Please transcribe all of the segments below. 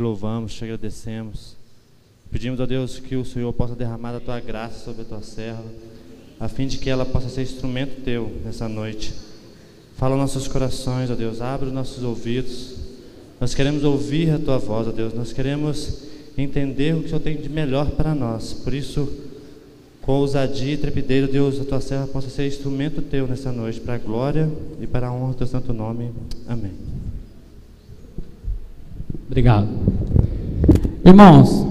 te louvamos, te agradecemos. Pedimos a Deus que o Senhor possa derramar a tua graça sobre a tua serva, a fim de que ela possa ser instrumento teu nessa noite. Fala nossos corações, ó Deus, abre os nossos ouvidos. Nós queremos ouvir a tua voz, ó Deus. Nós queremos entender o que o Senhor tem de melhor para nós. Por isso, com ousadia e trepidez, Deus, a tua serva possa ser instrumento teu nessa noite, para a glória e para a honra do teu santo nome. Amém. Obrigado. Irmãos,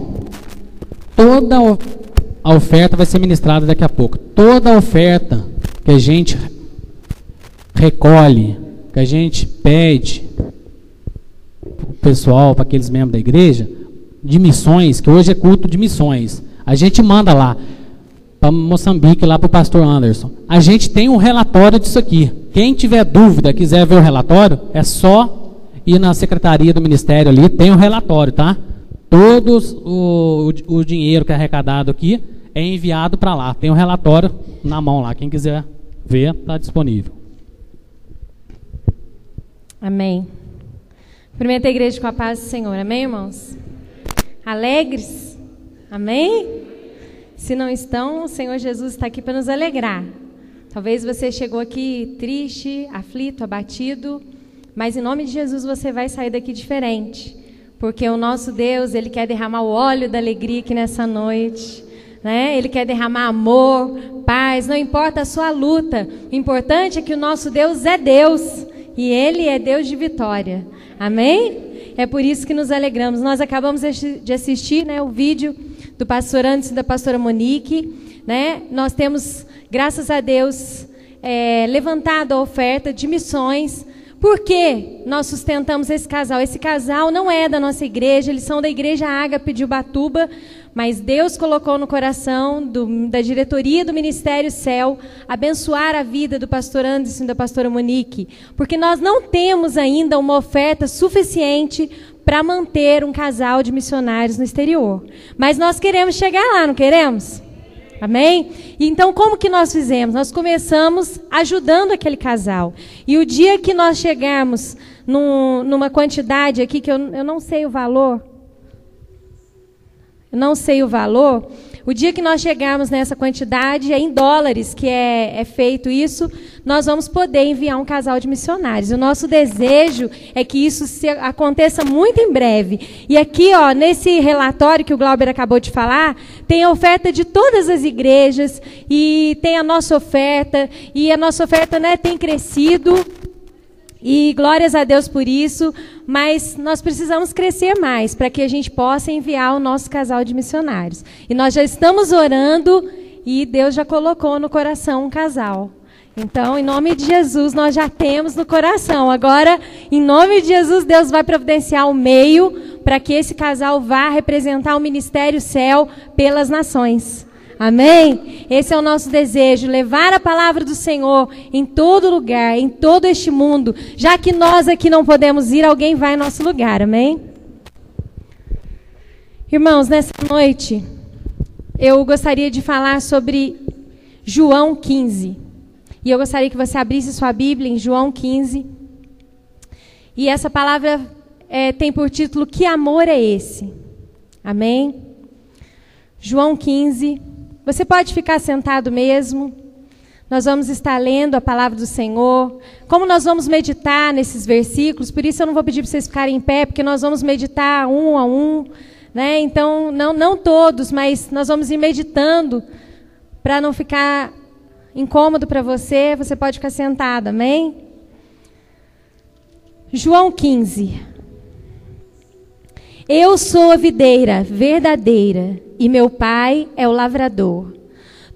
toda a oferta vai ser ministrada daqui a pouco. Toda a oferta que a gente recolhe, que a gente pede para o pessoal, para aqueles membros da igreja, de missões, que hoje é culto de missões. A gente manda lá para Moçambique, lá para o pastor Anderson. A gente tem um relatório disso aqui. Quem tiver dúvida, quiser ver o relatório, é só ir na secretaria do ministério ali, tem o um relatório, tá? Todos o, o, o dinheiro que é arrecadado aqui é enviado para lá. Tem um relatório na mão lá. Quem quiser ver, está disponível. Amém. Primeira igreja com a paz do Senhor. Amém, irmãos? Alegres? Amém? Se não estão, o Senhor Jesus está aqui para nos alegrar. Talvez você chegou aqui triste, aflito, abatido, mas em nome de Jesus você vai sair daqui diferente. Porque o nosso Deus, Ele quer derramar o óleo da alegria aqui nessa noite. Né? Ele quer derramar amor, paz, não importa a sua luta. O importante é que o nosso Deus é Deus. E Ele é Deus de vitória. Amém? É por isso que nos alegramos. Nós acabamos de assistir né, o vídeo do pastor Anderson e da pastora Monique. Né? Nós temos, graças a Deus, é, levantado a oferta de missões por que nós sustentamos esse casal? Esse casal não é da nossa igreja, eles são da igreja Ágape de Ubatuba, mas Deus colocou no coração do, da diretoria do Ministério Céu abençoar a vida do pastor Anderson e da pastora Monique, porque nós não temos ainda uma oferta suficiente para manter um casal de missionários no exterior. Mas nós queremos chegar lá, não queremos? Amém? E então, como que nós fizemos? Nós começamos ajudando aquele casal. E o dia que nós chegarmos num, numa quantidade aqui, que eu, eu não sei o valor, eu não sei o valor, o dia que nós chegarmos nessa quantidade, é em dólares que é, é, feito isso, nós vamos poder enviar um casal de missionários. O nosso desejo é que isso aconteça muito em breve. E aqui, ó, nesse relatório que o Glauber acabou de falar, tem a oferta de todas as igrejas e tem a nossa oferta e a nossa oferta né, tem crescido. E glórias a Deus por isso, mas nós precisamos crescer mais para que a gente possa enviar o nosso casal de missionários. E nós já estamos orando e Deus já colocou no coração um casal. Então, em nome de Jesus, nós já temos no coração. Agora, em nome de Jesus, Deus vai providenciar o meio para que esse casal vá representar o ministério céu pelas nações. Amém? Esse é o nosso desejo, levar a palavra do Senhor em todo lugar, em todo este mundo. Já que nós aqui não podemos ir, alguém vai em nosso lugar. Amém? Irmãos, nessa noite, eu gostaria de falar sobre João 15. E eu gostaria que você abrisse sua Bíblia em João 15. E essa palavra é, tem por título Que amor é esse? Amém? João 15, você pode ficar sentado mesmo. Nós vamos estar lendo a palavra do Senhor. Como nós vamos meditar nesses versículos, por isso eu não vou pedir para vocês ficarem em pé, porque nós vamos meditar um a um. Né? Então, não, não todos, mas nós vamos ir meditando para não ficar incômodo para você. Você pode ficar sentado, amém? João 15. Eu sou a videira verdadeira e meu pai é o lavrador.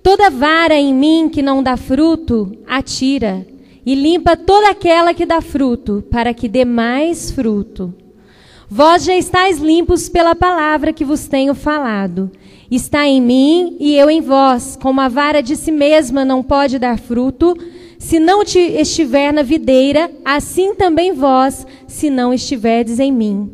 Toda vara em mim que não dá fruto, atira, e limpa toda aquela que dá fruto, para que dê mais fruto. Vós já estáis limpos pela palavra que vos tenho falado. Está em mim e eu em vós, como a vara de si mesma não pode dar fruto, se não te estiver na videira, assim também vós, se não estiverdes em mim.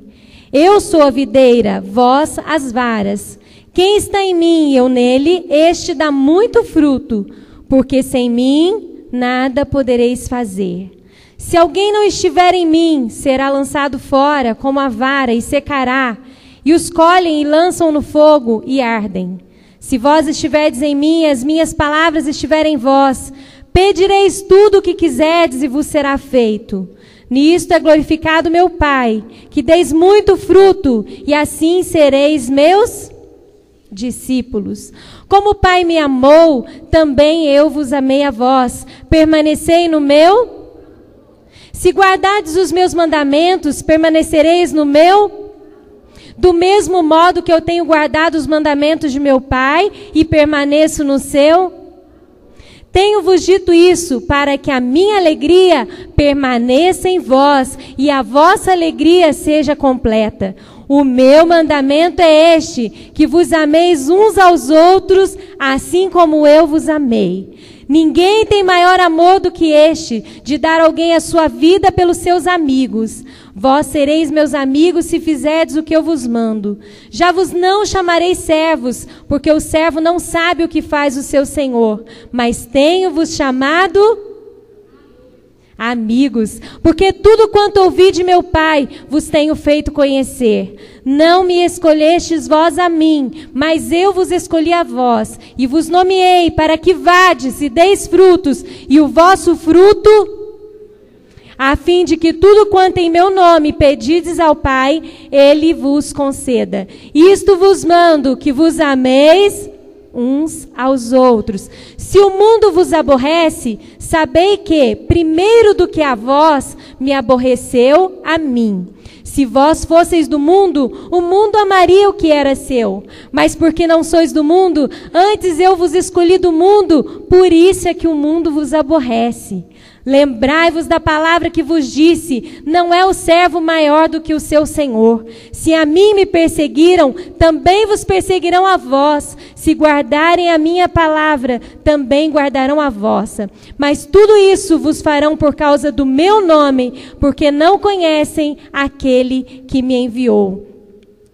Eu sou a videira, vós as varas. Quem está em mim e eu nele, este dá muito fruto, porque sem mim nada podereis fazer. Se alguém não estiver em mim, será lançado fora como a vara e secará, e os colhem e lançam no fogo e ardem. Se vós estiverdes em mim, as minhas palavras estiverem em vós, pedireis tudo o que quiserdes e vos será feito. Nisto é glorificado meu Pai, que deis muito fruto, e assim sereis meus discípulos. Como o Pai me amou, também eu vos amei a vós. Permanecei no meu. Se guardardes os meus mandamentos, permanecereis no meu. Do mesmo modo que eu tenho guardado os mandamentos de meu Pai e permaneço no seu. Tenho-vos dito isso para que a minha alegria permaneça em vós e a vossa alegria seja completa. O meu mandamento é este: que vos ameis uns aos outros, assim como eu vos amei. Ninguém tem maior amor do que este, de dar alguém a sua vida pelos seus amigos. Vós sereis meus amigos se fizerdes o que eu vos mando. Já vos não chamarei servos, porque o servo não sabe o que faz o seu senhor, mas tenho-vos chamado amigos, porque tudo quanto ouvi de meu Pai vos tenho feito conhecer. Não me escolhestes vós a mim, mas eu vos escolhi a vós, e vos nomeei para que vades e deis frutos, e o vosso fruto, a fim de que tudo quanto em meu nome pedides ao Pai, ele vos conceda. Isto vos mando, que vos ameis uns aos outros. Se o mundo vos aborrece, sabei que, primeiro do que a vós, me aborreceu a mim. Se vós fosseis do mundo, o mundo amaria o que era seu. Mas porque não sois do mundo, antes eu vos escolhi do mundo, por isso é que o mundo vos aborrece. Lembrai-vos da palavra que vos disse: não é o servo maior do que o seu senhor. Se a mim me perseguiram, também vos perseguirão a vós. Se guardarem a minha palavra, também guardarão a vossa. Mas tudo isso vos farão por causa do meu nome, porque não conhecem aquele que me enviou.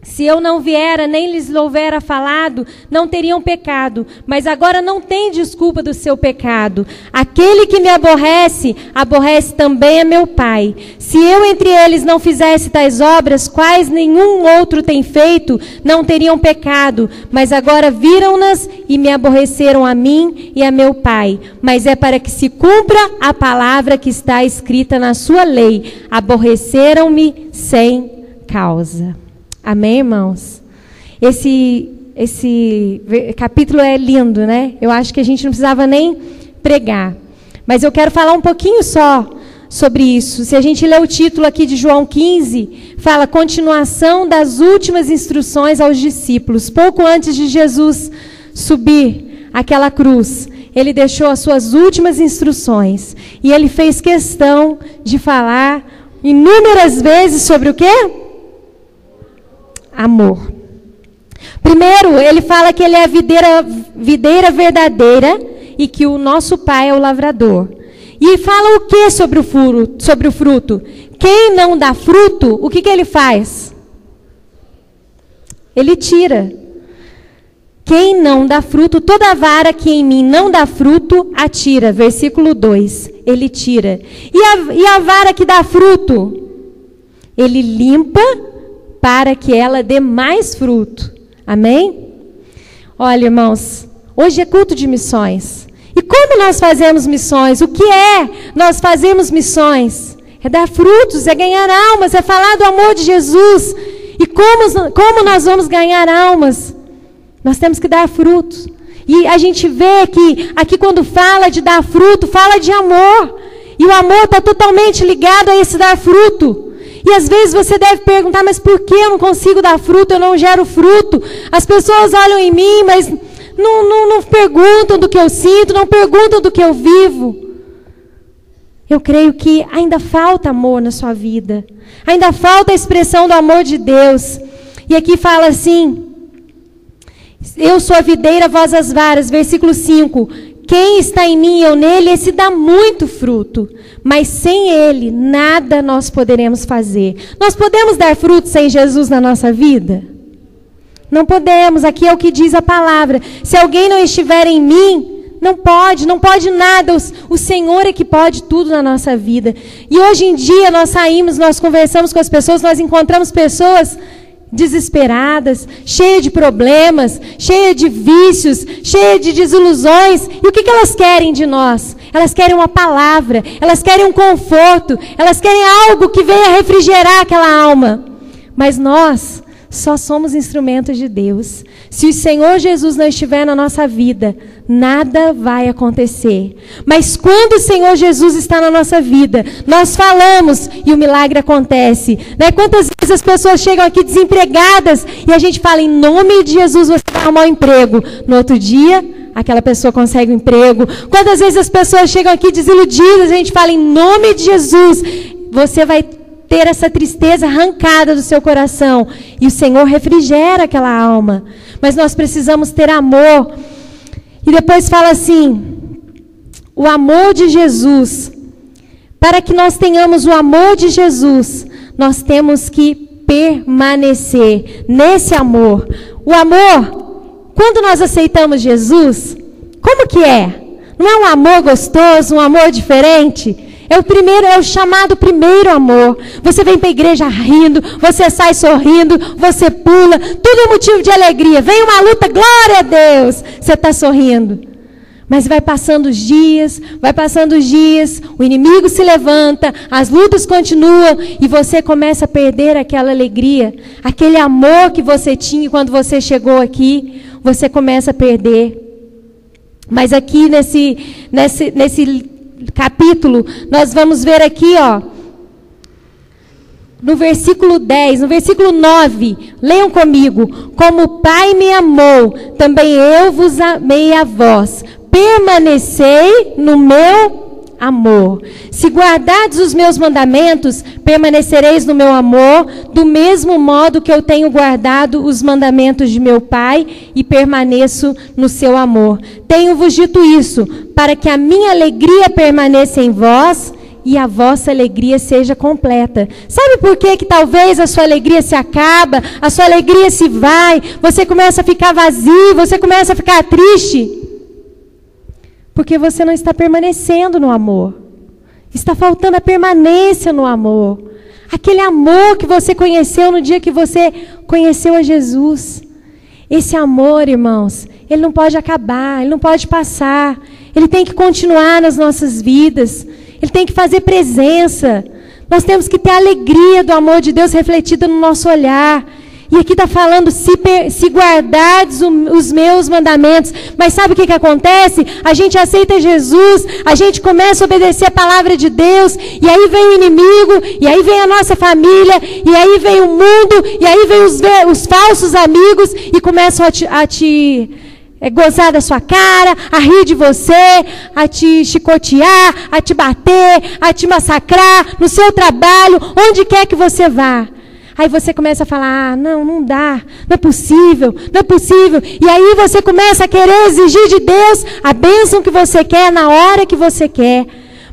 Se eu não viera, nem lhes houvera falado, não teriam pecado. Mas agora não tem desculpa do seu pecado. Aquele que me aborrece, aborrece também a meu Pai. Se eu entre eles não fizesse tais obras, quais nenhum outro tem feito, não teriam pecado. Mas agora viram-nas e me aborreceram a mim e a meu Pai. Mas é para que se cumpra a palavra que está escrita na sua lei. Aborreceram-me sem causa. Amém, irmãos? Esse, esse capítulo é lindo, né? Eu acho que a gente não precisava nem pregar. Mas eu quero falar um pouquinho só sobre isso. Se a gente ler o título aqui de João 15, fala continuação das últimas instruções aos discípulos. Pouco antes de Jesus subir aquela cruz, ele deixou as suas últimas instruções. E ele fez questão de falar inúmeras vezes sobre o quê? Amor. Primeiro, ele fala que ele é a videira, videira verdadeira e que o nosso pai é o lavrador. E fala o que sobre o, fruto, sobre o fruto? Quem não dá fruto, o que, que ele faz? Ele tira. Quem não dá fruto, toda vara que em mim não dá fruto, atira. Versículo 2. Ele tira. E a, e a vara que dá fruto? Ele limpa para que ela dê mais fruto. Amém? Olha, irmãos, hoje é culto de missões. E como nós fazemos missões? O que é nós fazemos missões? É dar frutos, é ganhar almas, é falar do amor de Jesus. E como, como nós vamos ganhar almas? Nós temos que dar frutos. E a gente vê que aqui quando fala de dar fruto, fala de amor. E o amor está totalmente ligado a esse dar fruto. E às vezes você deve perguntar, mas por que eu não consigo dar fruto, eu não gero fruto? As pessoas olham em mim, mas não, não, não perguntam do que eu sinto, não perguntam do que eu vivo. Eu creio que ainda falta amor na sua vida. Ainda falta a expressão do amor de Deus. E aqui fala assim: Eu sou a videira, vós as varas. Versículo 5. Quem está em mim eu nele, esse dá muito fruto. Mas sem ele, nada nós poderemos fazer. Nós podemos dar fruto sem Jesus na nossa vida? Não podemos. Aqui é o que diz a palavra. Se alguém não estiver em mim, não pode, não pode nada. O, Senhor é que pode tudo na nossa vida. E hoje em dia nós saímos, nós conversamos com as pessoas, nós encontramos pessoas desesperadas, cheias de problemas, cheias de vícios, cheias de desilusões. E o que, que elas querem de nós? Elas querem uma palavra, elas querem um conforto, elas querem algo que venha refrigerar aquela alma. Mas nós só somos instrumentos de Deus. Se o Senhor Jesus não estiver na nossa vida, nada vai acontecer. Mas quando o Senhor Jesus está na nossa vida, nós falamos e o milagre acontece. Né? Quantas vezes as pessoas chegam aqui desempregadas e a gente fala, em nome de Jesus, você vai arrumar um emprego. No outro dia, aquela pessoa consegue um emprego. Quantas vezes as pessoas chegam aqui desiludidas, a gente fala, em nome de Jesus, você vai ter essa tristeza arrancada do seu coração. E o Senhor refrigera aquela alma. Mas nós precisamos ter amor. E depois fala assim: o amor de Jesus. Para que nós tenhamos o amor de Jesus, nós temos que permanecer nesse amor. O amor, quando nós aceitamos Jesus, como que é? Não é um amor gostoso, um amor diferente? É o primeiro, é o chamado primeiro amor. Você vem para a igreja rindo, você sai sorrindo, você pula, tudo é motivo de alegria. Vem uma luta, glória a Deus, você está sorrindo. Mas vai passando os dias, vai passando os dias, o inimigo se levanta, as lutas continuam e você começa a perder aquela alegria, aquele amor que você tinha quando você chegou aqui, você começa a perder. Mas aqui nesse, nesse, nesse capítulo, nós vamos ver aqui, ó, no versículo 10, no versículo 9, leiam comigo. Como o Pai me amou, também eu vos amei a vós. Permanecei no meu amor. Se guardardes os meus mandamentos, permanecereis no meu amor, do mesmo modo que eu tenho guardado os mandamentos de meu Pai e permaneço no seu amor. Tenho-vos dito isso, para que a minha alegria permaneça em vós e a vossa alegria seja completa. Sabe por que que talvez a sua alegria se acaba, a sua alegria se vai, você começa a ficar vazio, você começa a ficar triste? Porque você não está permanecendo no amor. Está faltando a permanência no amor. Aquele amor que você conheceu no dia que você conheceu a Jesus. Esse amor, irmãos, ele não pode acabar, ele não pode passar. Ele tem que continuar nas nossas vidas. Ele tem que fazer presença. Nós temos que ter a alegria do amor de Deus refletida no nosso olhar. E aqui está falando, se, se guardardes os meus mandamentos. Mas sabe o que, que acontece? A gente aceita Jesus, a gente começa a obedecer a palavra de Deus, e aí vem o inimigo, e aí vem a nossa família, e aí vem o mundo, e aí vem os, os falsos amigos, e começam a te, a te é, gozar da sua cara, a rir de você, a te chicotear, a te bater, a te massacrar no seu trabalho, onde quer que você vá. Aí você começa a falar: ah, não, não dá, não é possível, não é possível. E aí você começa a querer exigir de Deus a bênção que você quer na hora que você quer.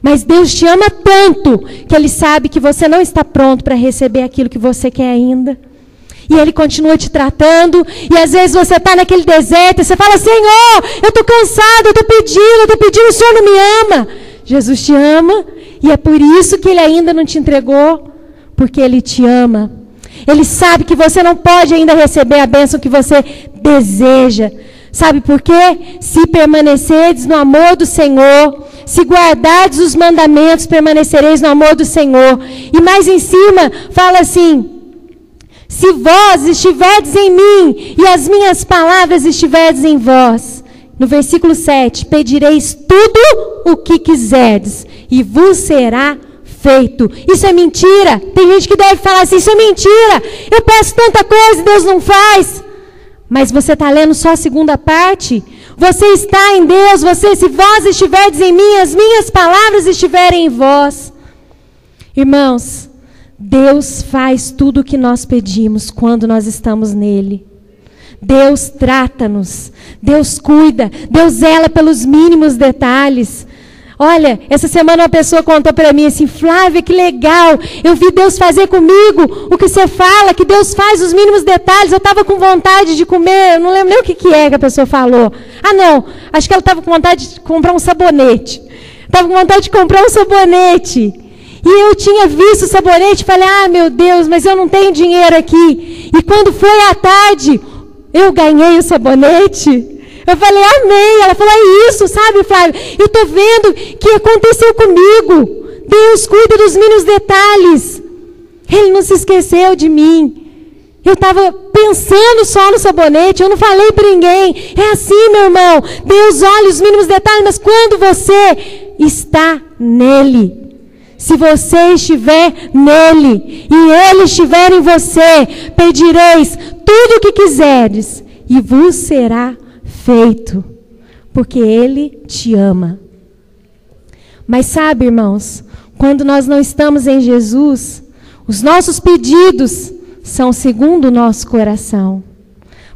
Mas Deus te ama tanto que Ele sabe que você não está pronto para receber aquilo que você quer ainda. E Ele continua te tratando. E às vezes você está naquele deserto e você fala: Senhor, eu estou cansado, eu estou pedindo, eu estou pedindo, o Senhor não me ama. Jesus te ama. E é por isso que Ele ainda não te entregou. Porque Ele te ama. Ele sabe que você não pode ainda receber a bênção que você deseja. Sabe por quê? Se permanecerdes no amor do Senhor, se guardardes os mandamentos, permanecereis no amor do Senhor. E mais em cima, fala assim: Se vós estiverdes em mim e as minhas palavras estiverdes em vós. No versículo 7, pedireis tudo o que quiserdes e vos será feito. Isso é mentira. Tem gente que deve falar assim: isso é mentira. Eu peço tanta coisa e Deus não faz. Mas você está lendo só a segunda parte. Você está em Deus. Você, se vós estiverdes em mim, as minhas palavras estiverem em vós. Irmãos, Deus faz tudo o que nós pedimos quando nós estamos nele. Deus trata-nos, Deus cuida, Deus zela pelos mínimos detalhes. Olha, essa semana uma pessoa contou para mim assim, Flávia, que legal, eu vi Deus fazer comigo o que você fala, que Deus faz os mínimos detalhes. Eu estava com vontade de comer, eu não lembro nem o que, que é que a pessoa falou. Ah, não, acho que ela estava com vontade de comprar um sabonete. Estava com vontade de comprar um sabonete. E eu tinha visto o sabonete e falei: Ah, meu Deus, mas eu não tenho dinheiro aqui. E quando foi à tarde, eu ganhei o sabonete. Eu falei, amém. Ela falou, é isso, sabe, Flávio? Eu estou vendo que aconteceu comigo. Deus cuida dos mínimos detalhes. Ele não se esqueceu de mim. Eu estava pensando só no sabonete, eu não falei para ninguém. É assim, meu irmão. Deus olha os mínimos detalhes, mas quando você está nele, se você estiver nele e ele estiver em você, pedireis tudo o que quiseres e vos será feito, porque ele te ama. Mas sabe, irmãos, quando nós não estamos em Jesus, os nossos pedidos são segundo o nosso coração.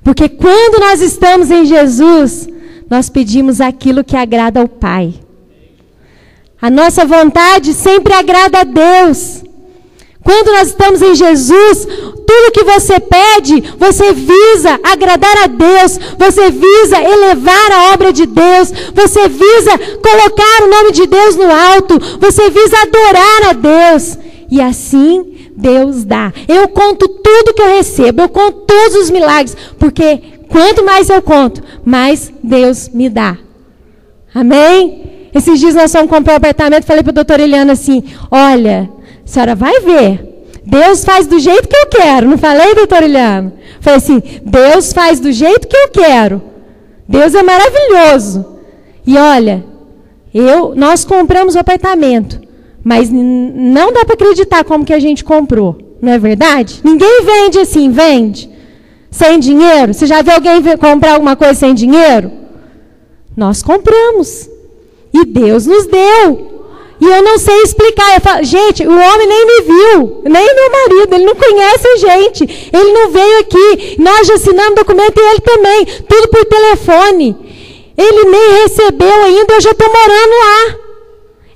Porque quando nós estamos em Jesus, nós pedimos aquilo que agrada ao Pai. A nossa vontade sempre agrada a Deus. Quando nós estamos em Jesus, tudo que você pede, você visa agradar a Deus, você visa elevar a obra de Deus, você visa colocar o nome de Deus no alto, você visa adorar a Deus. E assim Deus dá. Eu conto tudo que eu recebo, eu conto todos os milagres, porque quanto mais eu conto, mais Deus me dá. Amém? Esses dias nós fomos comprar um apartamento, falei para a doutora Eliana assim: olha, a senhora vai ver. Deus faz do jeito que eu quero. Não falei, doutora Eliana? Falei assim: Deus faz do jeito que eu quero. Deus é maravilhoso. E olha, eu, nós compramos o apartamento. Mas não dá para acreditar como que a gente comprou. Não é verdade? Ninguém vende assim, vende. Sem dinheiro. Você já viu alguém comprar alguma coisa sem dinheiro? Nós compramos. E Deus nos deu. E eu não sei explicar. Eu falo, gente, o homem nem me viu, nem meu marido, ele não conhece a gente. Ele não veio aqui. Nós já assinamos documento e ele também. Tudo por telefone. Ele nem recebeu ainda, eu já estou morando lá.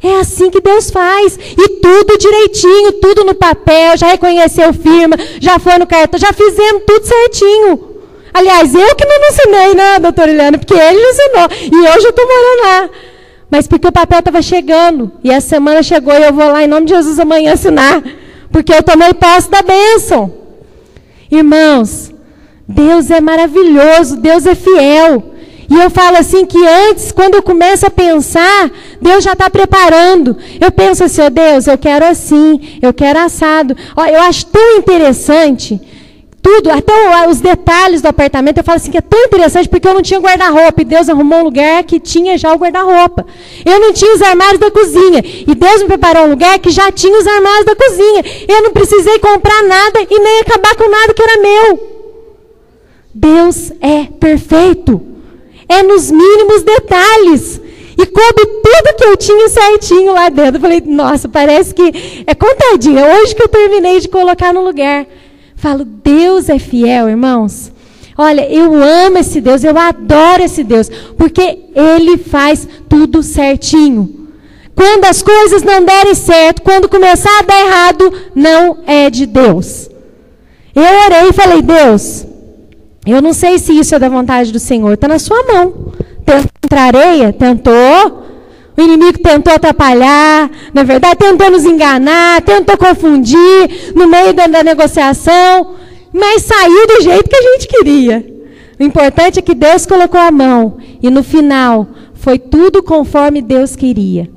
É assim que Deus faz. E tudo direitinho, tudo no papel, já reconheceu firma, já foi no cartão, já fizemos tudo certinho. Aliás, eu que não ensinei, né, doutora Eliana? Porque ele ensinou. E eu já estou morando lá. Mas porque o papel estava chegando. E a semana chegou e eu vou lá em nome de Jesus amanhã assinar. Porque eu tomei posse da bênção. Irmãos, Deus é maravilhoso, Deus é fiel. E eu falo assim que antes, quando eu começo a pensar, Deus já está preparando. Eu penso assim, oh, Deus, eu quero assim, eu quero assado. Ó, eu acho tão interessante tudo, até os detalhes do apartamento, eu falo assim que é tão interessante porque eu não tinha guarda-roupa e Deus arrumou um lugar que tinha já o guarda-roupa. Eu não tinha os armários da cozinha e Deus me preparou um lugar que já tinha os armários da cozinha. Eu não precisei comprar nada e nem acabar com nada que era meu. Deus é perfeito é nos mínimos detalhes. E coube tudo que eu tinha certinho lá dentro. Eu falei, nossa, parece que é contadinha. Hoje que eu terminei de colocar no lugar. Falo, Deus é fiel, irmãos. Olha, eu amo esse Deus, eu adoro esse Deus, porque Ele faz tudo certinho. Quando as coisas não derem certo, quando começar a dar errado, não é de Deus. Eu orei e falei, Deus, eu não sei se isso é da vontade do Senhor, está na sua mão. Tentou entrar areia? Tentou. O inimigo tentou atrapalhar, na verdade, tentou nos enganar, tentou confundir no meio da, da negociação, mas saiu do jeito que a gente queria. O importante é que Deus colocou a mão e no final foi tudo conforme Deus queria.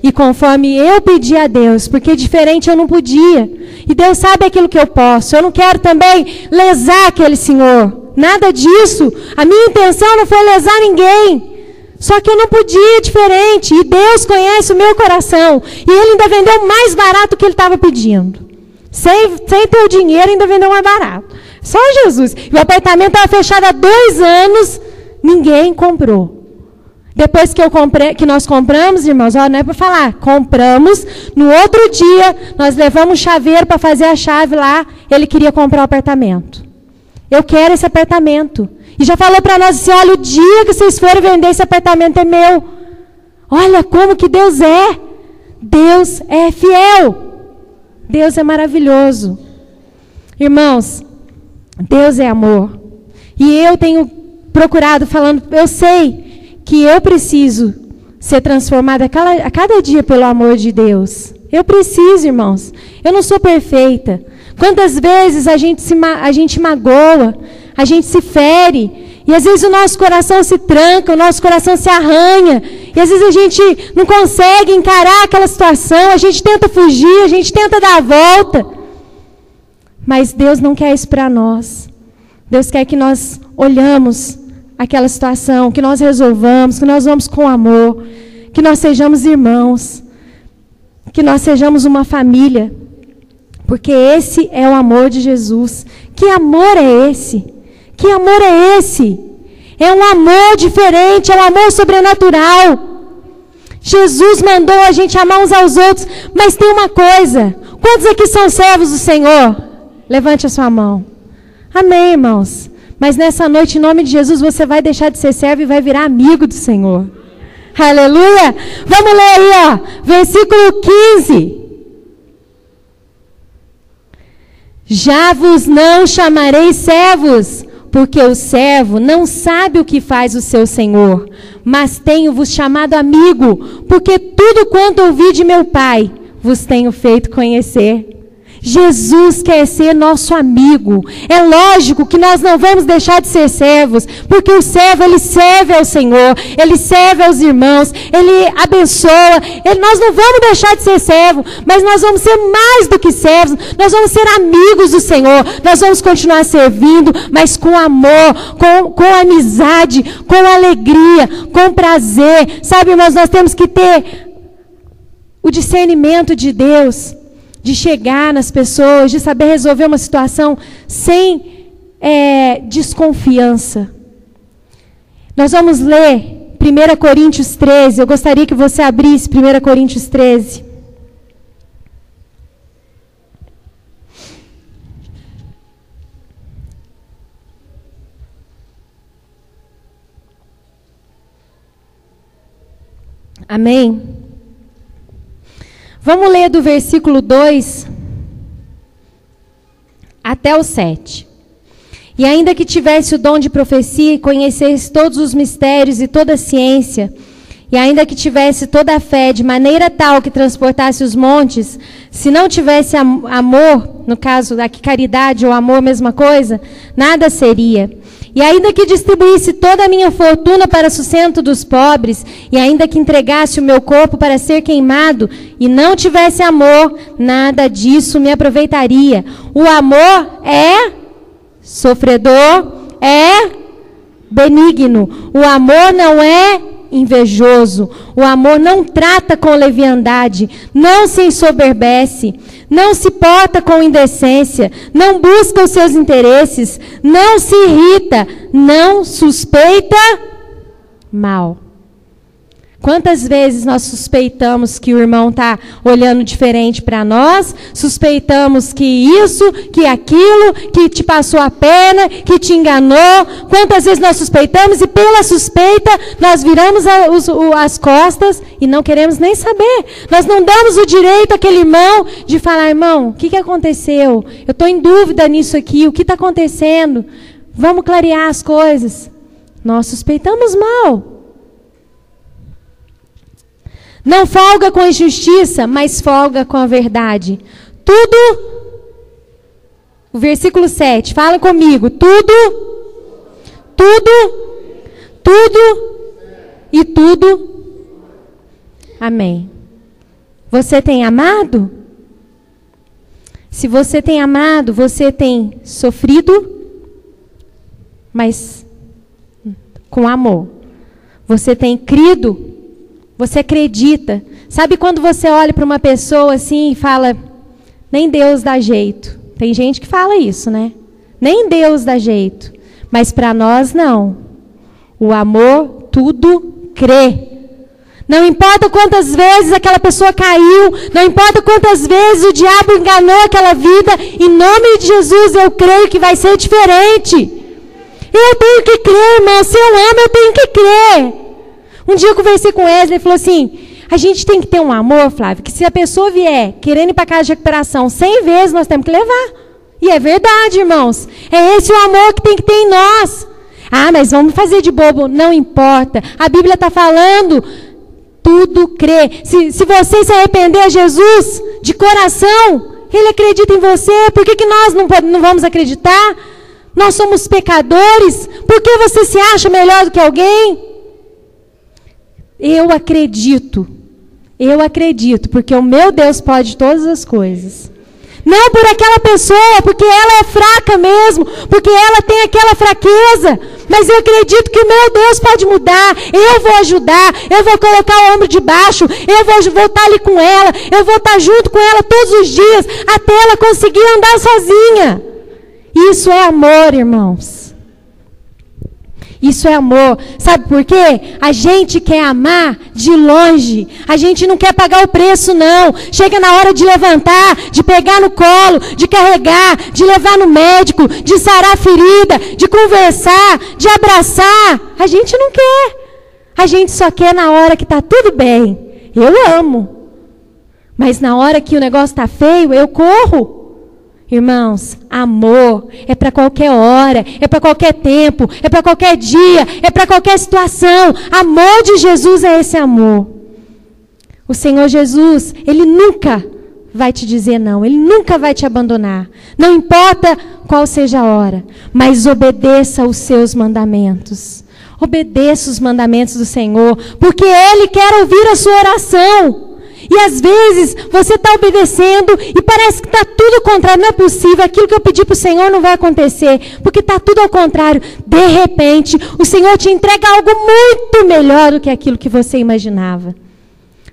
E conforme eu pedi a Deus, porque diferente eu não podia. E Deus sabe aquilo que eu posso. Eu não quero também lesar aquele Senhor. Nada disso. A minha intenção não foi lesar ninguém. Só que eu não podia diferente. E Deus conhece o meu coração. E Ele ainda vendeu mais barato que Ele estava pedindo. Sem, sem ter o dinheiro, ainda vendeu mais barato. Só Jesus. E o apartamento estava fechado há dois anos. Ninguém comprou. Depois que, eu comprei, que nós compramos, irmãos, ó, não é para falar, compramos. No outro dia, nós levamos o chaveiro para fazer a chave lá. Ele queria comprar o apartamento. Eu quero esse apartamento. E já falou para nós assim: olha, o dia que vocês forem vender esse apartamento é meu. Olha como que Deus é. Deus é fiel. Deus é maravilhoso. Irmãos, Deus é amor. E eu tenho procurado falando, eu sei que eu preciso ser transformada a cada, dia pelo amor de Deus. Eu preciso, irmãos. Eu não sou perfeita. Quantas vezes a gente se a gente magoa, a gente se fere, e às vezes o nosso coração se tranca, o nosso coração se arranha, e às vezes a gente não consegue encarar aquela situação, a gente tenta fugir, a gente tenta dar a volta. Mas Deus não quer isso para nós. Deus quer que nós olhamos aquela situação, que nós resolvamos, que nós vamos com amor, que nós sejamos irmãos, que nós sejamos uma família, porque esse é o amor de Jesus. Que amor é esse? Que amor é esse? É um amor diferente, é um amor sobrenatural. Jesus mandou a gente amar uns aos outros, mas tem uma coisa: quantos aqui são servos do Senhor? Levante a sua mão. Amém, irmãos. Mas nessa noite, em nome de Jesus, você vai deixar de ser servo e vai virar amigo do Senhor. Aleluia! Vamos ler aí, ó, versículo 15. Já vos não chamarei servos, porque o servo não sabe o que faz o seu senhor, mas tenho-vos chamado amigo, porque tudo quanto ouvi de meu Pai vos tenho feito conhecer. Jesus quer ser nosso amigo. É lógico que nós não vamos deixar de ser servos, porque o servo ele serve ao Senhor, ele serve aos irmãos, ele abençoa. Ele, nós não vamos deixar de ser servo, mas nós vamos ser mais do que servos. Nós vamos ser amigos do Senhor. Nós vamos continuar servindo, mas com amor, com, com amizade, com alegria, com prazer. Sabe, irmãos, nós temos que ter o discernimento de Deus de chegar nas pessoas, de saber resolver uma situação sem é, desconfiança. Nós vamos ler 1 Coríntios 13. Eu gostaria que você abrisse 1 Coríntios 13. Amém. Vamos ler do versículo 2 até o 7. E ainda que tivesse o dom de profecia e conhecesse todos os mistérios e toda a ciência, e ainda que tivesse toda a fé de maneira tal que transportasse os montes, se não tivesse amor, no caso aqui caridade ou amor, mesma coisa, nada seria. E ainda que distribuísse toda a minha fortuna para sustento dos pobres, e ainda que entregasse o meu corpo para ser queimado, e não tivesse amor, nada disso me aproveitaria. O amor é sofredor, é benigno. O amor não é invejoso. O amor não trata com leviandade, não se ensoberbece não se porta com indecência, não busca os seus interesses, não se irrita, não suspeita mal. Quantas vezes nós suspeitamos que o irmão está olhando diferente para nós, suspeitamos que isso, que aquilo, que te passou a perna, que te enganou. Quantas vezes nós suspeitamos e pela suspeita nós viramos a, os, o, as costas e não queremos nem saber. Nós não damos o direito àquele irmão de falar, irmão, o que, que aconteceu? Eu estou em dúvida nisso aqui, o que está acontecendo? Vamos clarear as coisas. Nós suspeitamos mal. Não folga com a injustiça, mas folga com a verdade. Tudo. O versículo 7, fala comigo. Tudo. Tudo. Tudo. E tudo. Amém. Você tem amado? Se você tem amado, você tem sofrido, mas com amor. Você tem crido, você acredita. Sabe quando você olha para uma pessoa assim e fala: nem Deus dá jeito. Tem gente que fala isso, né? Nem Deus dá jeito. Mas para nós, não. O amor tudo crê. Não importa quantas vezes aquela pessoa caiu, não importa quantas vezes o diabo enganou aquela vida, em nome de Jesus eu creio que vai ser diferente. Eu tenho que crer, irmão. Se eu amo, eu tenho que crer. Um dia eu conversei com Wesley e falou assim: a gente tem que ter um amor, Flávio, que se a pessoa vier querendo ir para casa de recuperação 100 vezes, nós temos que levar. E é verdade, irmãos. É esse o amor que tem que ter em nós. Ah, mas vamos fazer de bobo. Não importa. A Bíblia está falando tudo crê. Se, se você se arrepender a Jesus de coração, Ele acredita em você. Por que, que nós não, não vamos acreditar? Nós somos pecadores. Por que você se acha melhor do que alguém? Eu acredito. Eu acredito, porque o meu Deus pode todas as coisas. Não por aquela pessoa, porque ela é fraca mesmo, porque ela tem aquela fraqueza. Mas eu acredito que o meu Deus pode mudar. Eu vou ajudar, eu vou colocar o ombro de baixo, eu vou voltar ali com ela, eu vou estar junto com ela todos os dias, até ela conseguir andar sozinha. Isso é amor, irmãos. Isso é amor. Sabe por quê? A gente quer amar de longe. A gente não quer pagar o preço, não. Chega na hora de levantar, de pegar no colo, de carregar, de levar no médico, de sarar a ferida, de conversar, de abraçar. A gente não quer. A gente só quer na hora que está tudo bem. Eu amo. Mas na hora que o negócio está feio, eu corro. Irmãos, amor é para qualquer hora, é para qualquer tempo, é para qualquer dia, é para qualquer situação. Amor de Jesus é esse amor. O Senhor Jesus, Ele nunca vai te dizer não, Ele nunca vai te abandonar. Não importa qual seja a hora, mas obedeça os seus mandamentos. Obedeça os mandamentos do Senhor, porque Ele quer ouvir a sua oração. E às vezes você está obedecendo e parece que está tudo contrário. Não é possível, aquilo que eu pedi para o Senhor não vai acontecer, porque está tudo ao contrário. De repente, o Senhor te entrega algo muito melhor do que aquilo que você imaginava.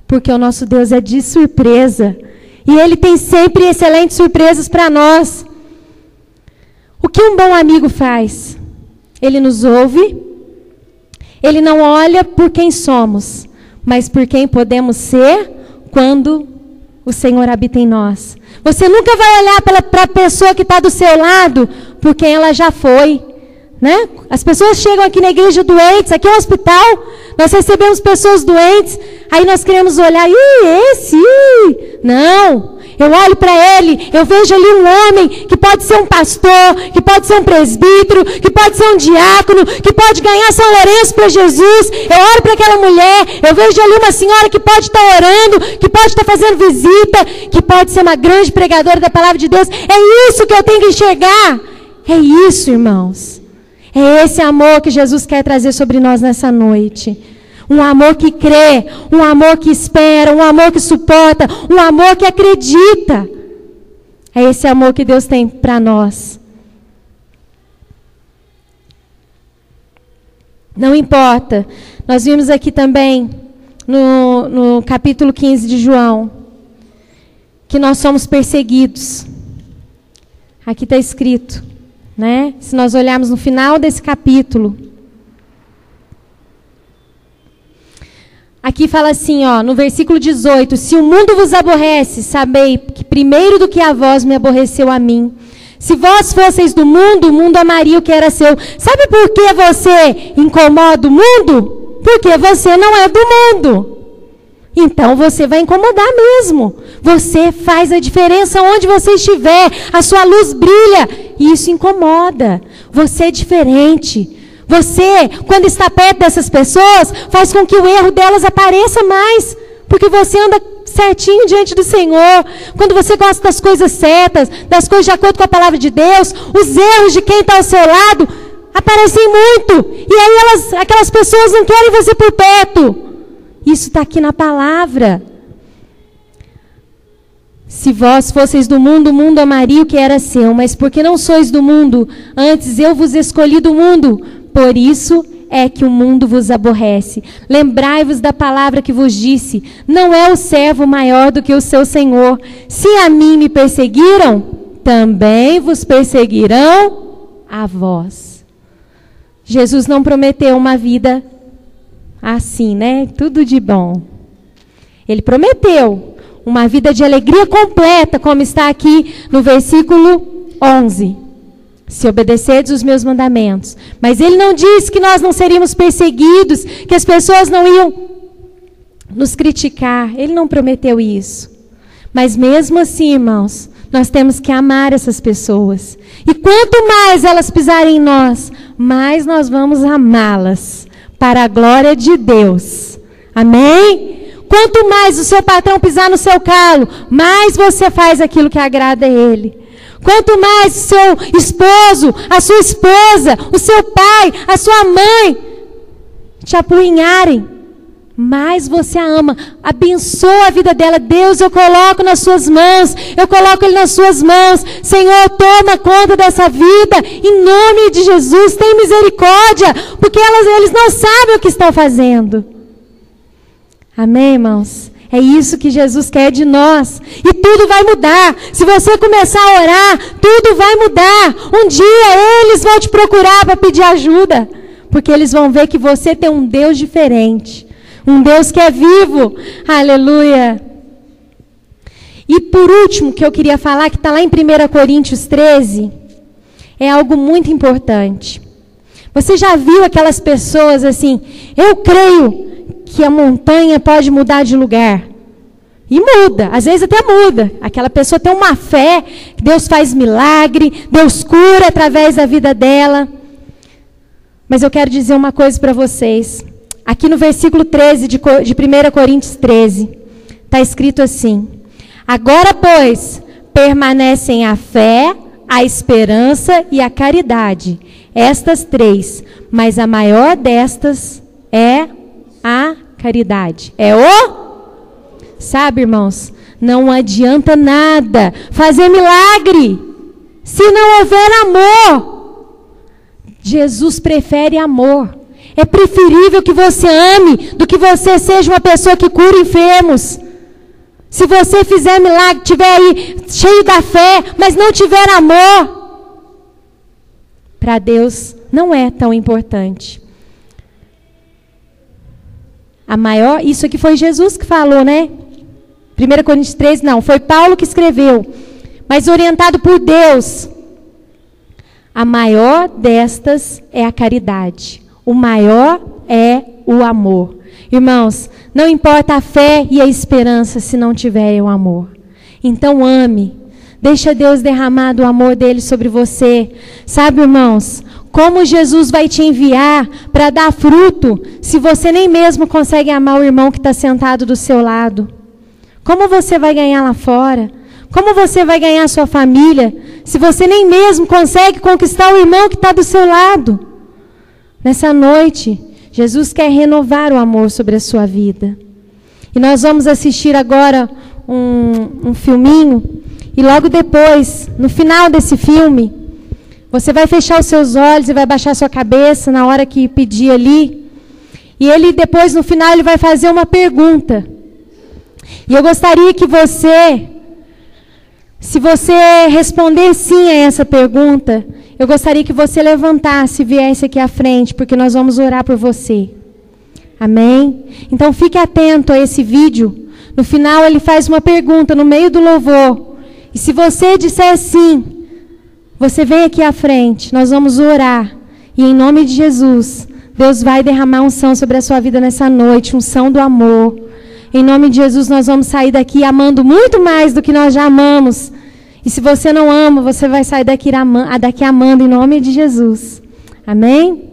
Porque o nosso Deus é de surpresa. E Ele tem sempre excelentes surpresas para nós. O que um bom amigo faz? Ele nos ouve, ele não olha por quem somos, mas por quem podemos ser quando o Senhor habita em nós. Você nunca vai olhar para a pessoa que está do seu lado por quem ela já foi. Né? As pessoas chegam aqui na igreja doentes, aqui é um hospital, nós recebemos pessoas doentes, aí nós queremos olhar, ih, esse, ih. não. Eu olho para ele, eu vejo ali um homem que pode ser um pastor, que pode ser um presbítero, que pode ser um diácono, que pode ganhar São Lourenço para Jesus. Eu olho para aquela mulher, eu vejo ali uma senhora que pode estar tá orando, que pode estar tá fazendo visita, que pode ser uma grande pregadora da palavra de Deus. É isso que eu tenho que enxergar. É isso, irmãos. É esse amor que Jesus quer trazer sobre nós nessa noite. Um amor que crê, um amor que espera, um amor que suporta, um amor que acredita. É esse amor que Deus tem para nós. Não importa. Nós vimos aqui também, no, no capítulo 15 de João, que nós somos perseguidos. Aqui está escrito, né? Se nós olharmos no final desse capítulo, Aqui fala assim, ó, no versículo 18: Se o mundo vos aborrece, sabei que primeiro do que a vós me aborreceu a mim. Se vós fosseis do mundo, o mundo amaria o que era seu. Sabe por que você incomoda o mundo? Porque você não é do mundo. Então você vai incomodar mesmo. Você faz a diferença onde você estiver. A sua luz brilha. E isso incomoda. Você é diferente. Você, quando está perto dessas pessoas, faz com que o erro delas apareça mais, porque você anda certinho diante do Senhor. Quando você gosta das coisas certas, das coisas de acordo com a palavra de Deus, os erros de quem está ao seu lado aparecem muito. E aí elas, aquelas pessoas não querem você por perto. Isso está aqui na palavra. Se vós fosseis do mundo, o mundo amaria o que era seu, mas porque não sois do mundo, antes eu vos escolhi do mundo, por isso é que o mundo vos aborrece. Lembrai-vos da palavra que vos disse: não é o servo maior do que o seu senhor. Se a mim me perseguiram, também vos perseguirão a vós. Jesus não prometeu uma vida assim, né? Tudo de bom. Ele prometeu uma vida de alegria completa, como está aqui no versículo 11 se obedecerdes os meus mandamentos. Mas ele não disse que nós não seríamos perseguidos, que as pessoas não iam nos criticar. Ele não prometeu isso. Mas mesmo assim, irmãos, nós temos que amar essas pessoas. E quanto mais elas pisarem em nós, mais nós vamos amá-las para a glória de Deus. Amém? Quanto mais o seu patrão pisar no seu calo, mais você faz aquilo que agrada a ele. Quanto mais o seu esposo, a sua esposa, o seu pai, a sua mãe te apunharem, mais você a ama. Abençoa a vida dela. Deus, eu coloco nas suas mãos. Eu coloco ele nas suas mãos. Senhor, toma conta dessa vida. Em nome de Jesus, tem misericórdia. Porque elas, eles não sabem o que estão fazendo. Amém, irmãos? É isso que Jesus quer de nós. E tudo vai mudar. Se você começar a orar, tudo vai mudar. Um dia eles vão te procurar para pedir ajuda. Porque eles vão ver que você tem um Deus diferente. Um Deus que é vivo. Aleluia. E por último, que eu queria falar, que está lá em 1 Coríntios 13, é algo muito importante. Você já viu aquelas pessoas assim, eu creio que a montanha pode mudar de lugar. E muda, às vezes até muda. Aquela pessoa tem uma fé, Deus faz milagre, Deus cura através da vida dela. Mas eu quero dizer uma coisa para vocês. Aqui no versículo 13 de, de 1 Coríntios 13, está escrito assim: Agora, pois, permanecem a fé, a esperança e a caridade. Estas três, mas a maior destas é a caridade. É o? Sabe, irmãos, não adianta nada fazer milagre se não houver amor. Jesus prefere amor. É preferível que você ame do que você seja uma pessoa que cura enfermos. Se você fizer milagre, tiver aí cheio da fé, mas não tiver amor, para Deus não é tão importante. A maior, isso aqui foi Jesus que falou, né? 1 Coríntios 3, não, foi Paulo que escreveu. Mas orientado por Deus. A maior destas é a caridade. O maior é o amor. Irmãos, não importa a fé e a esperança se não tiver o amor. Então ame. Deixa Deus derramar do amor dele sobre você. Sabe, irmãos, como Jesus vai te enviar para dar fruto se você nem mesmo consegue amar o irmão que está sentado do seu lado? Como você vai ganhar lá fora? Como você vai ganhar sua família se você nem mesmo consegue conquistar o irmão que está do seu lado? Nessa noite, Jesus quer renovar o amor sobre a sua vida. E nós vamos assistir agora um, um filminho. E logo depois, no final desse filme, você vai fechar os seus olhos e vai baixar sua cabeça na hora que pedir ali. E ele depois, no final, ele vai fazer uma pergunta. E eu gostaria que você, se você responder sim a essa pergunta, eu gostaria que você levantasse e viesse aqui à frente, porque nós vamos orar por você. Amém? Então fique atento a esse vídeo. No final ele faz uma pergunta no meio do louvor. E se você disser sim, você vem aqui à frente, nós vamos orar. E em nome de Jesus, Deus vai derramar unção sobre a sua vida nessa noite, unção do amor. Em nome de Jesus, nós vamos sair daqui amando muito mais do que nós já amamos. E se você não ama, você vai sair daqui, daqui amando em nome de Jesus. Amém?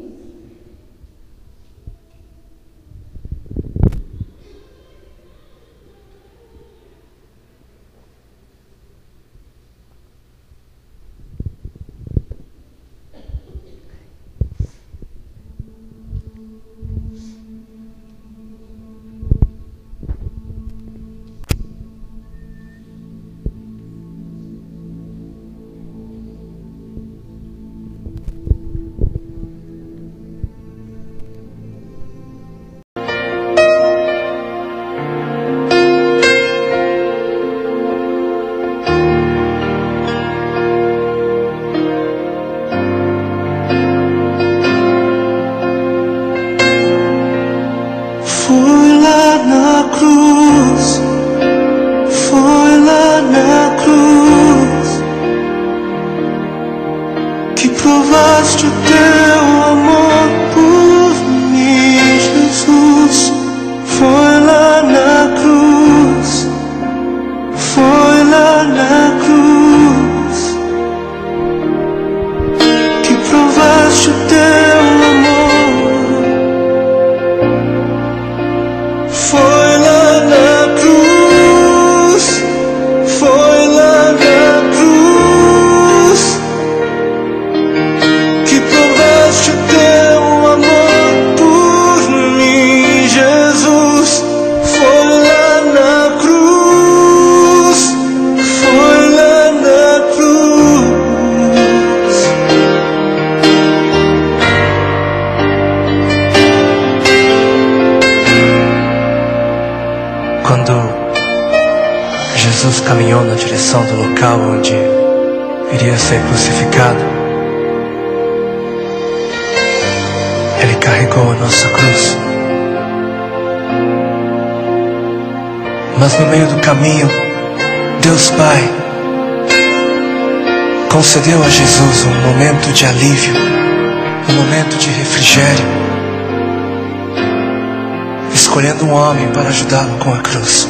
Mas no meio do caminho, Deus Pai concedeu a Jesus um momento de alívio, um momento de refrigério, escolhendo um homem para ajudá-lo com a cruz.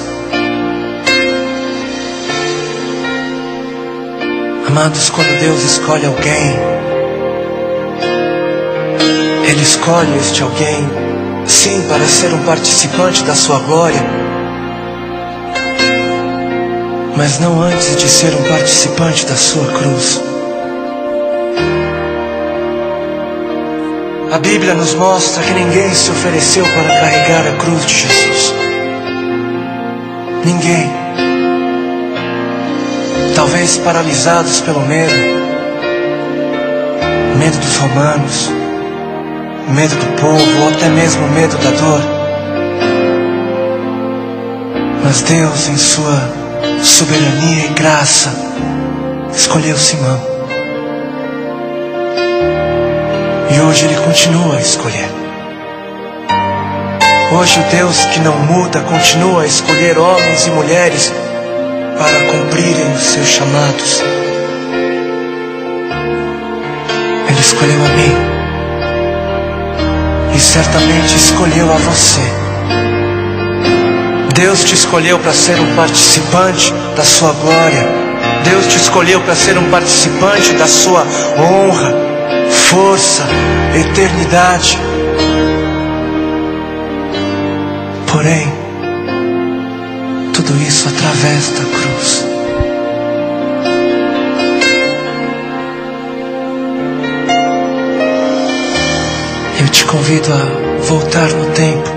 Amados, quando Deus escolhe alguém, Ele escolhe este alguém, sim, para ser um participante da sua glória, mas não antes de ser um participante da sua cruz. A Bíblia nos mostra que ninguém se ofereceu para carregar a cruz de Jesus. Ninguém talvez paralisados pelo medo, medo dos romanos, medo do povo, ou até mesmo medo da dor. Mas Deus, em Sua soberania e graça, escolheu Simão. E hoje Ele continua a escolher. Hoje o Deus que não muda continua a escolher homens e mulheres para cumprirem os seus chamados. Ele escolheu a mim e certamente escolheu a você. Deus te escolheu para ser um participante da sua glória. Deus te escolheu para ser um participante da sua honra, força, eternidade. Porém, tudo isso através da cruz. Eu te convido a voltar no tempo.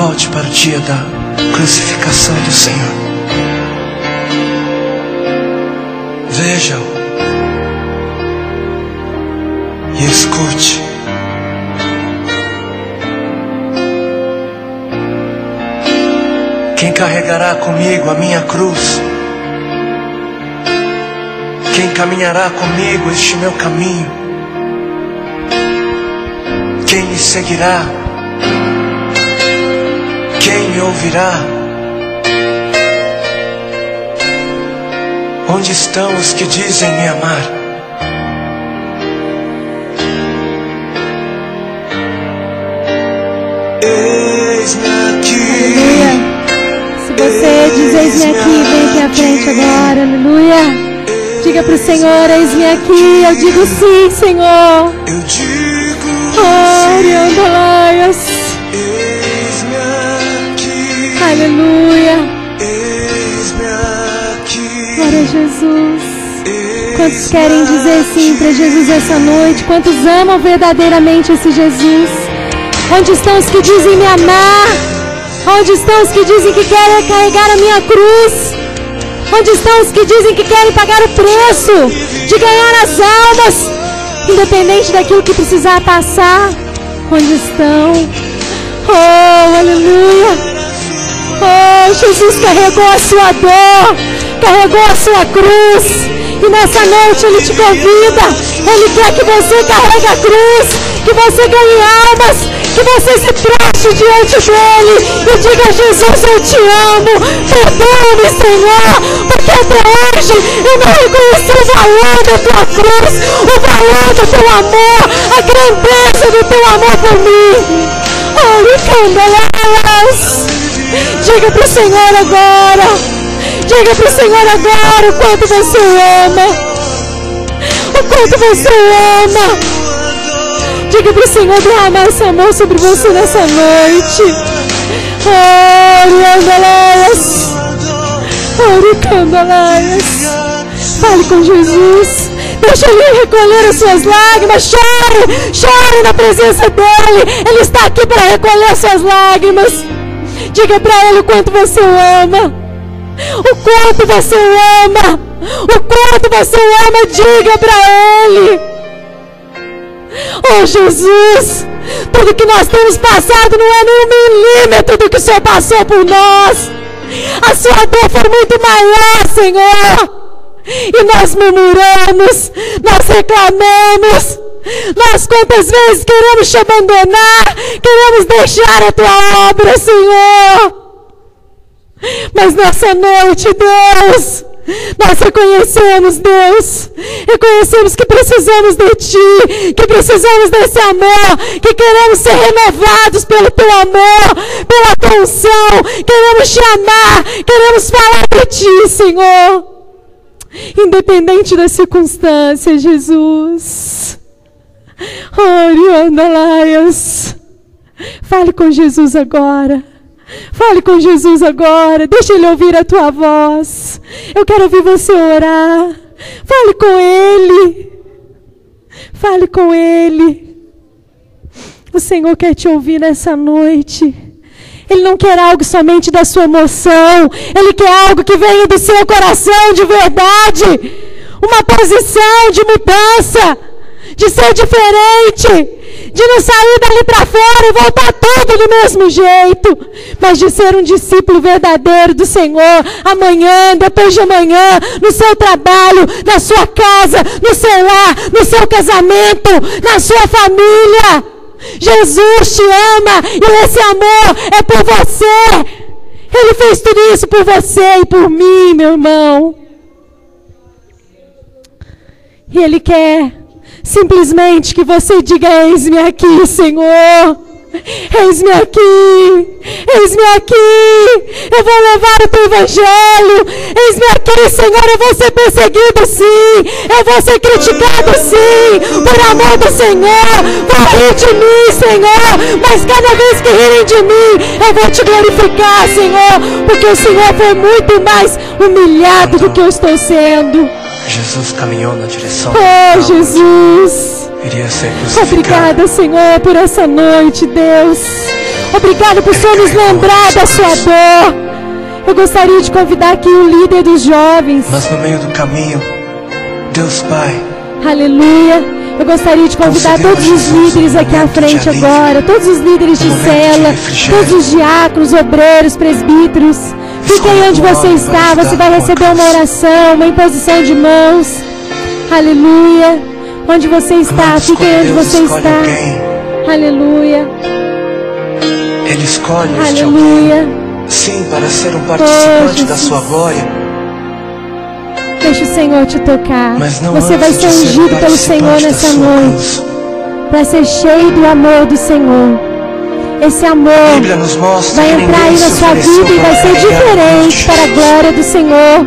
Volte para o dia da crucificação do Senhor. Veja-o e escute. Quem carregará comigo a minha cruz? Quem caminhará comigo este meu caminho? Quem me seguirá? Me ouvirá? Onde estão os que dizem me amar? Eis-me aqui. Aleluia. Se você diz eis-me aqui, vem aqui à frente agora. Aleluia. Diga para o Senhor, eis-me aqui. Eu digo sim, Senhor. Eu digo Oriandalaias. Eis-me Aleluia. Glória a Jesus. Quantos querem dizer sim para Jesus essa noite? Quantos amam verdadeiramente esse Jesus? Onde estão os que dizem me amar? Onde estão os que dizem que querem carregar a minha cruz? Onde estão os que dizem que querem pagar o preço de ganhar as almas, independente daquilo que precisar passar? Onde estão? Oh, aleluia! Oh, Jesus carregou a sua dor, carregou a sua cruz. E nessa noite Ele te convida. Ele quer que você carregue a cruz, que você ganhe almas, que você se preste diante dele e diga: Jesus, eu te amo. Perdoa-me, Senhor, porque até hoje eu não reconheci o valor da tua cruz, o valor do teu amor, a grandeza do teu amor por mim. Oricandalas. Diga para o Senhor agora. Diga para o Senhor agora o quanto você ama. O quanto você ama. Diga para o Senhor derramar esse amor sobre você nessa noite. Oriandalaias. Oricandalaias. Fale com Jesus. Deixa ele recolher as suas lágrimas. Chore. Chore na presença dele. Ele está aqui para recolher as suas lágrimas. Diga para ele o quanto você o ama. O quanto você o ama. O quanto você o ama. Diga para ele. Oh Jesus, tudo que nós temos passado não é nem um milímetro do que o Senhor passou por nós. A sua dor foi muito maior, Senhor. E nós murmuramos, nós reclamamos, nós quantas vezes queremos te abandonar, queremos deixar a tua obra, Senhor. Mas nessa noite, Deus, nós reconhecemos, Deus, reconhecemos que precisamos de Ti, que precisamos desse amor, que queremos ser renovados pelo Teu amor, pela Tua unção, queremos Te amar, queremos falar de Ti, Senhor. Independente das circunstâncias, Jesus. Oriandalaias. Fale com Jesus agora. Fale com Jesus agora. Deixa Ele ouvir a tua voz. Eu quero ouvir você orar. Fale com Ele. Fale com Ele. O Senhor quer te ouvir nessa noite. Ele não quer algo somente da sua emoção. Ele quer algo que venha do seu coração de verdade. Uma posição de mudança. De ser diferente. De não sair dali para fora e voltar tudo do mesmo jeito. Mas de ser um discípulo verdadeiro do Senhor. Amanhã, depois de amanhã. No seu trabalho, na sua casa, no seu lar, no seu casamento, na sua família. Jesus te ama e esse amor é por você. Ele fez tudo isso por você e por mim, meu irmão. E Ele quer simplesmente que você diga: Eis-me aqui, Senhor. Eis-me aqui, eis-me aqui, eu vou levar o teu evangelho. Eis-me aqui, Senhor, eu vou ser perseguido sim, eu vou ser criticado sim, por amor do Senhor. Vão rir de mim, Senhor, mas cada vez que rirem de mim, eu vou te glorificar, Senhor, porque o Senhor foi muito mais humilhado do que eu estou sendo. Jesus caminhou na direção. Oh, Jesus. Obrigada, Senhor, por essa noite, Deus. Obrigada por Senhor nos lembrar da sua dor. Eu gostaria de convidar aqui o líder dos jovens. Mas no meio do caminho, Deus Pai, Aleluia. Eu gostaria de convidar todos os líderes aqui à frente agora, todos os líderes de cela, todos os diáconos, obreiros, presbíteros. Fiquem onde você está, você vai receber uma oração, uma imposição de mãos. Aleluia. Onde você está, quando onde você está. alguém, Aleluia. Ele escolhe Aleluia. sim, para ser um participante da Jesus. sua glória. Deixa o Senhor te tocar. Mas não Você vai ser ungido pelo Senhor da nessa noite. Para ser cheio do amor do Senhor. Esse amor vai entrar aí na sua vida e vai ser diferente para a glória do Senhor.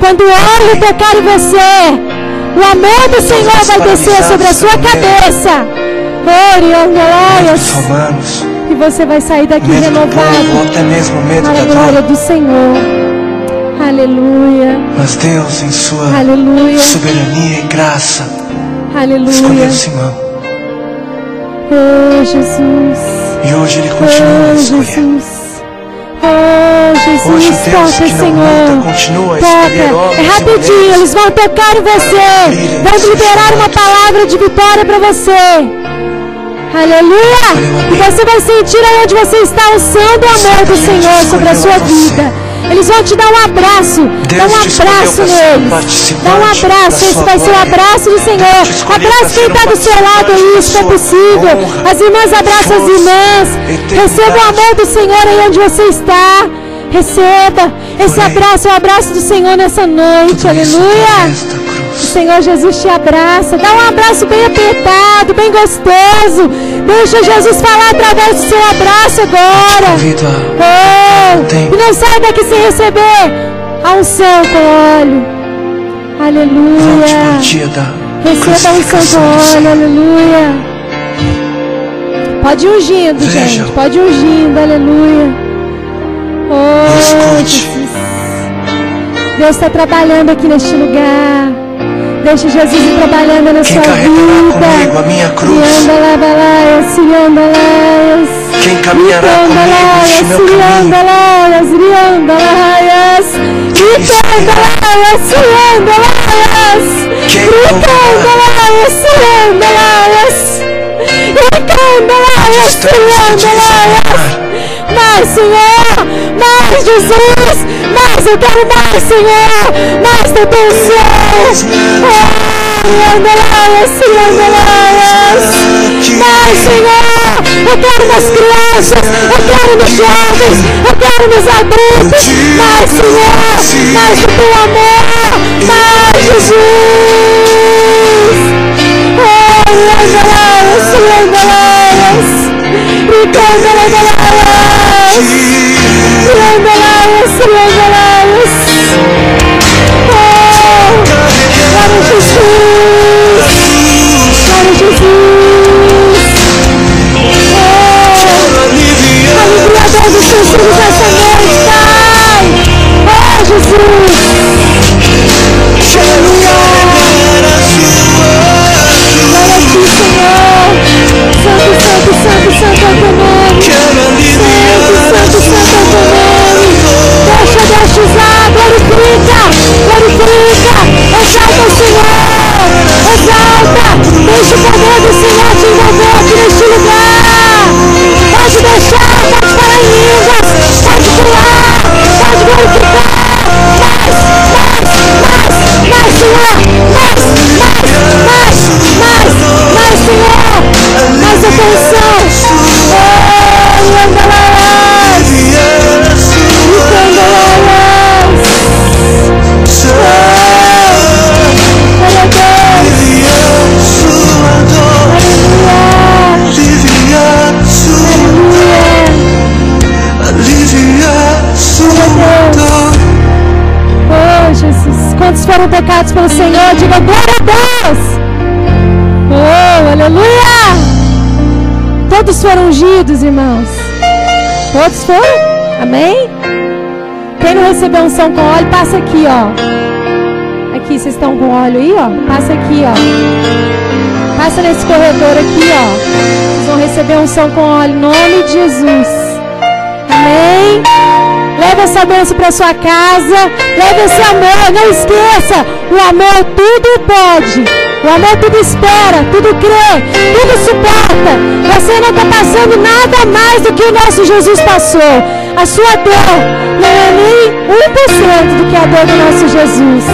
Quando o óleo tocar em você, o amor do Senhor vai descer sobre a sua cabeça. E você vai sair daqui renovado para a glória do Senhor. Aleluia. Mas Deus, em sua Aleluia. soberania e graça, Aleluia. escolheu Simão. Oh, Jesus. E hoje Ele continua a Oh, escolher. Jesus. Oh, Jesus, Hoje o Deus toca, Senhor. muda continua a escolher Toca. É rapidinho, eles vão tocar em você. Vão liberar uma palavra de vitória para você. Aleluia! E você vai sentir aí onde você está o santo amor do Senhor sobre a sua vida. Eles vão te dar um abraço. Dá um Deus te escolheu abraço um neles. Dá um abraço. Esse vai ser o abraço do Senhor. Para quem um está do seu lado aí, se é possível. As irmãs abraçam as irmãs. Receba o amor do Senhor aí onde você está. Receba. Esse abraço é o abraço do Senhor nessa noite. Aleluia. O. Senhor Jesus te abraça. Dá um abraço bem apertado, bem gostoso. Deixa Jesus falar através do seu abraço agora. Convido a Oh, e não sai daqui sem receber a unção com óleo. Aleluia. Receba a unção com óleo. Aleluia. Pode ir ungindo, Vejam. gente. Pode ir ungindo. Aleluia. Oh, Escute. Jesus. Deus está trabalhando aqui neste lugar. Deixa Jesus ir trabalhando na Quem sua carregará vida. comigo a minha cruz? Quem caminhará comigo este meu caminho? Quem Rianda ouvirá? laias, rianda laias. Mais, Senhor! Mais, Jesus! Mais, eu quero mais, Senhor! Mais da tua unção! Mais, Senhor! Eu quero nas crianças! Eu quero nos jovens! Eu quero nos adultos! Mais, Senhor! Mais do teu amor! Mais, Jesus! Oh, Landalas! Landalas! Landalas! Landalas! Oh, glória a Jesus! Glória a Jesus! Oh, aliviador dos teus filhos essa noite, Pai! Oh, Jesus! Glória a ti, Senhor! Santo, santo, santo, santo é o teu nome! Deixa o poder do Senhor te envolver aqui neste lugar! Pode deixar, pode falar em línguas, pode pular, pode glorificar! Mais, mais, mais, mais, Senhor! Mais, mais, mais, mais, mais, Senhor! Mais atenção! Diga glória a Deus. Oh, aleluia. Todos foram ungidos, irmãos. Todos foram? Amém? Quem não recebeu unção com óleo, passa aqui, ó. Aqui, vocês estão com óleo aí, ó? Passa aqui, ó. Passa nesse corredor aqui, ó. Vocês vão receber unção com óleo, em nome de Jesus. Amém? Leve essa bênção para sua casa. Leve esse amor. Não esqueça. O amor tudo pode. O amor tudo espera, tudo crê, tudo suporta. Você não está passando nada mais do que o nosso Jesus passou. A sua dor não é nem 1% do que a dor do nosso Jesus.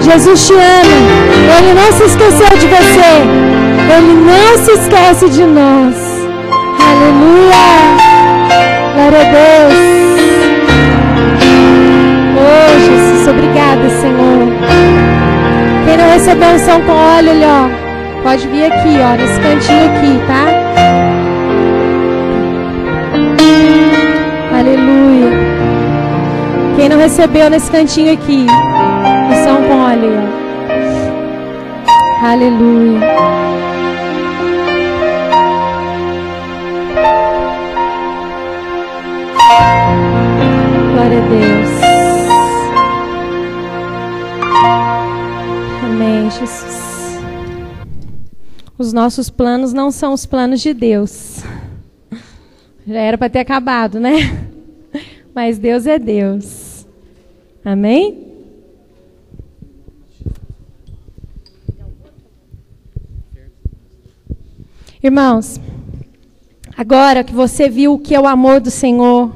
Jesus te ama. Ele não se esqueceu de você. Ele não se esquece de nós. Aleluia. Glória a Deus. Obrigada, Senhor. Quem não recebeu unção com óleo, ó, pode vir aqui, ó, nesse cantinho aqui, tá? Aleluia. Quem não recebeu nesse cantinho aqui, unção com óleo. Aleluia. Glória a Deus. Amém, Jesus. Os nossos planos não são os planos de Deus. Já era para ter acabado, né? Mas Deus é Deus. Amém? Irmãos, agora que você viu o que é o amor do Senhor,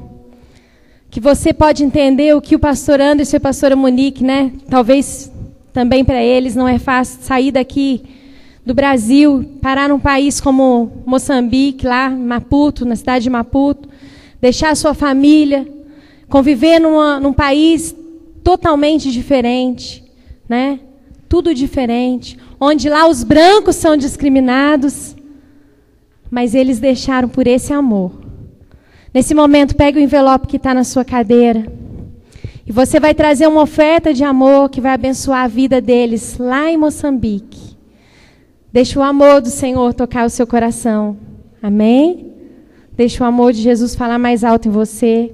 que você pode entender o que o pastor Anderson e a pastora Monique, né? Talvez também para eles não é fácil sair daqui do Brasil, parar num país como Moçambique, lá, Maputo, na cidade de Maputo, deixar a sua família, conviver numa, num país totalmente diferente, né? Tudo diferente, onde lá os brancos são discriminados, mas eles deixaram por esse amor. Nesse momento, pegue o envelope que está na sua cadeira. E você vai trazer uma oferta de amor que vai abençoar a vida deles lá em Moçambique. Deixe o amor do Senhor tocar o seu coração. Amém? Deixe o amor de Jesus falar mais alto em você.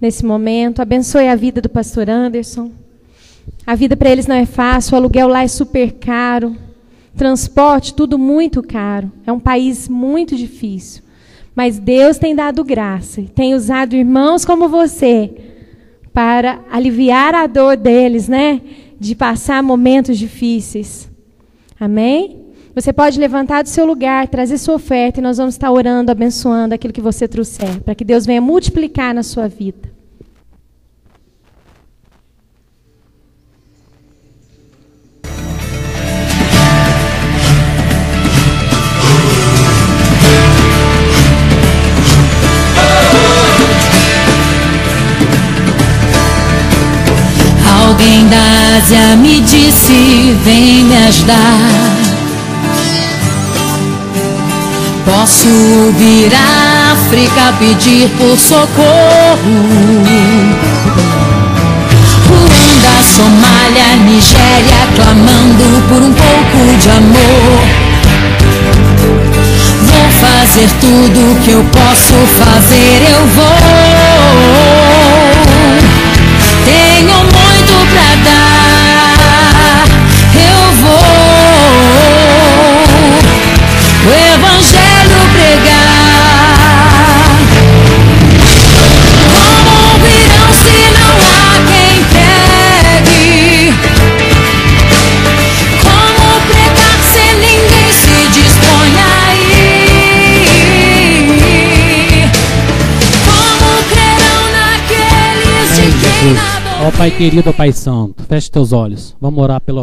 Nesse momento, abençoe a vida do pastor Anderson. A vida para eles não é fácil, o aluguel lá é super caro. Transporte, tudo muito caro. É um país muito difícil. Mas Deus tem dado graça e tem usado irmãos como você para aliviar a dor deles, né? De passar momentos difíceis. Amém? Você pode levantar do seu lugar, trazer sua oferta e nós vamos estar orando, abençoando aquilo que você trouxer, para que Deus venha multiplicar na sua vida. Vem me ajudar. Posso vir à África pedir por socorro. Ruanda, Somália, Nigéria, clamando por um pouco de amor. Vou fazer tudo que eu posso fazer, eu vou. Ó Pai querido, ó Pai santo, feche teus olhos. Vamos orar pela